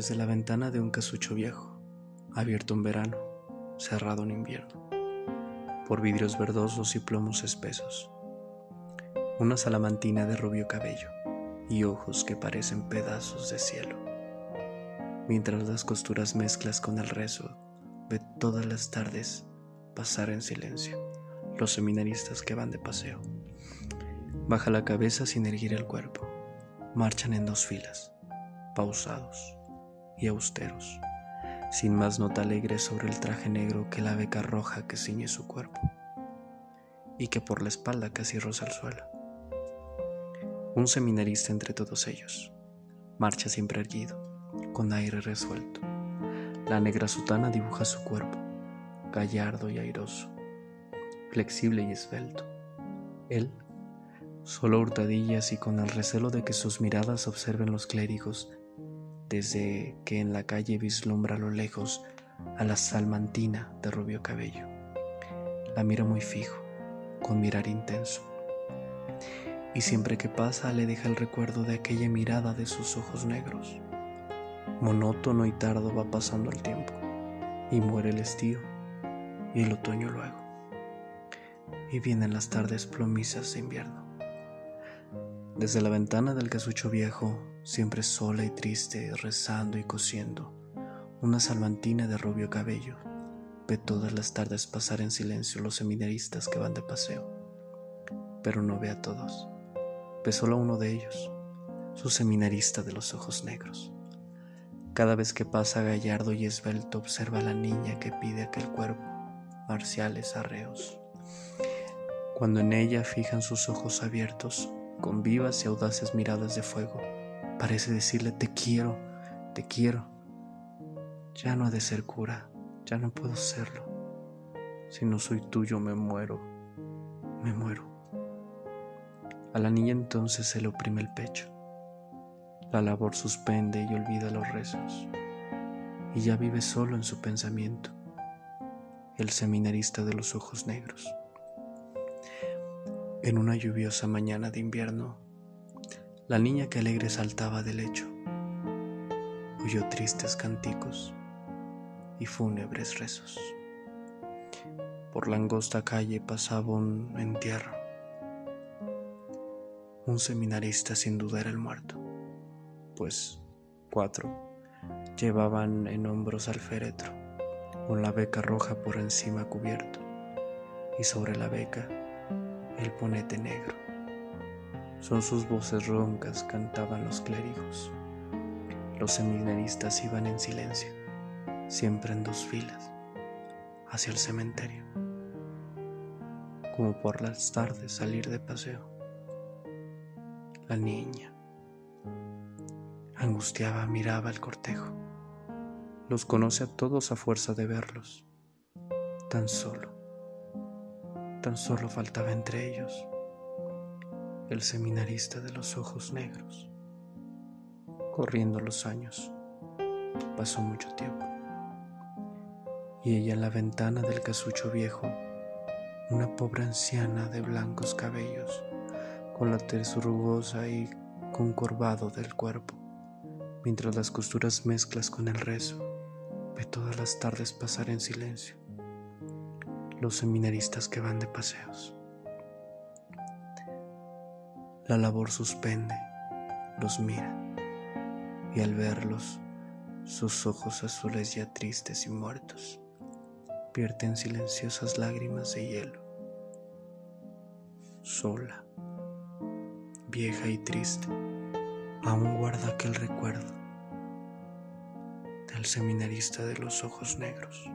desde la ventana de un casucho viejo, abierto en verano, cerrado en invierno, por vidrios verdosos y plomos espesos. Una salamantina de rubio cabello y ojos que parecen pedazos de cielo. Mientras las costuras mezclas con el rezo, ve todas las tardes pasar en silencio los seminaristas que van de paseo. Baja la cabeza sin erguir el cuerpo. Marchan en dos filas, pausados y austeros, sin más nota alegre sobre el traje negro que la beca roja que ciñe su cuerpo y que por la espalda casi roza el suelo. Un seminarista entre todos ellos, marcha siempre erguido, con aire resuelto. La negra sutana dibuja su cuerpo, gallardo y airoso, flexible y esbelto. Él, solo hurtadillas y con el recelo de que sus miradas observen los clérigos, desde que en la calle vislumbra a lo lejos a la salmantina de rubio cabello. La mira muy fijo, con mirar intenso. Y siempre que pasa le deja el recuerdo de aquella mirada de sus ojos negros. Monótono y tardo va pasando el tiempo, y muere el estío, y el otoño luego. Y vienen las tardes plomizas de invierno. Desde la ventana del casucho viejo, siempre sola y triste, rezando y cosiendo, una salmantina de rubio cabello ve todas las tardes pasar en silencio los seminaristas que van de paseo. Pero no ve a todos, ve solo a uno de ellos, su seminarista de los ojos negros. Cada vez que pasa gallardo y esbelto observa a la niña que pide aquel cuerpo, marciales arreos. Cuando en ella fijan sus ojos abiertos, con vivas y audaces miradas de fuego. Parece decirle, te quiero, te quiero. Ya no ha de ser cura, ya no puedo serlo. Si no soy tuyo, me muero, me muero. A la niña entonces se le oprime el pecho. La labor suspende y olvida los rezos. Y ya vive solo en su pensamiento, el seminarista de los ojos negros. En una lluviosa mañana de invierno, la niña que alegre saltaba del lecho oyó tristes canticos y fúnebres rezos. Por la angosta calle pasaba un entierro. Un seminarista sin duda era el muerto, pues cuatro llevaban en hombros al féretro, con la beca roja por encima cubierto, y sobre la beca el ponete negro. Son sus voces roncas, cantaban los clérigos. Los seminaristas iban en silencio, siempre en dos filas, hacia el cementerio, como por las tardes salir de paseo. La niña, angustiaba, miraba el cortejo. Los conoce a todos a fuerza de verlos, tan solo Tan solo faltaba entre ellos el seminarista de los ojos negros. Corriendo los años, pasó mucho tiempo. Y ella en la ventana del casucho viejo, una pobre anciana de blancos cabellos, con la tez rugosa y concorvado del cuerpo, mientras las costuras mezclas con el rezo, ve todas las tardes pasar en silencio los seminaristas que van de paseos. La labor suspende, los mira y al verlos, sus ojos azules ya tristes y muertos, vierten silenciosas lágrimas de hielo. Sola, vieja y triste, aún guarda aquel recuerdo del seminarista de los ojos negros.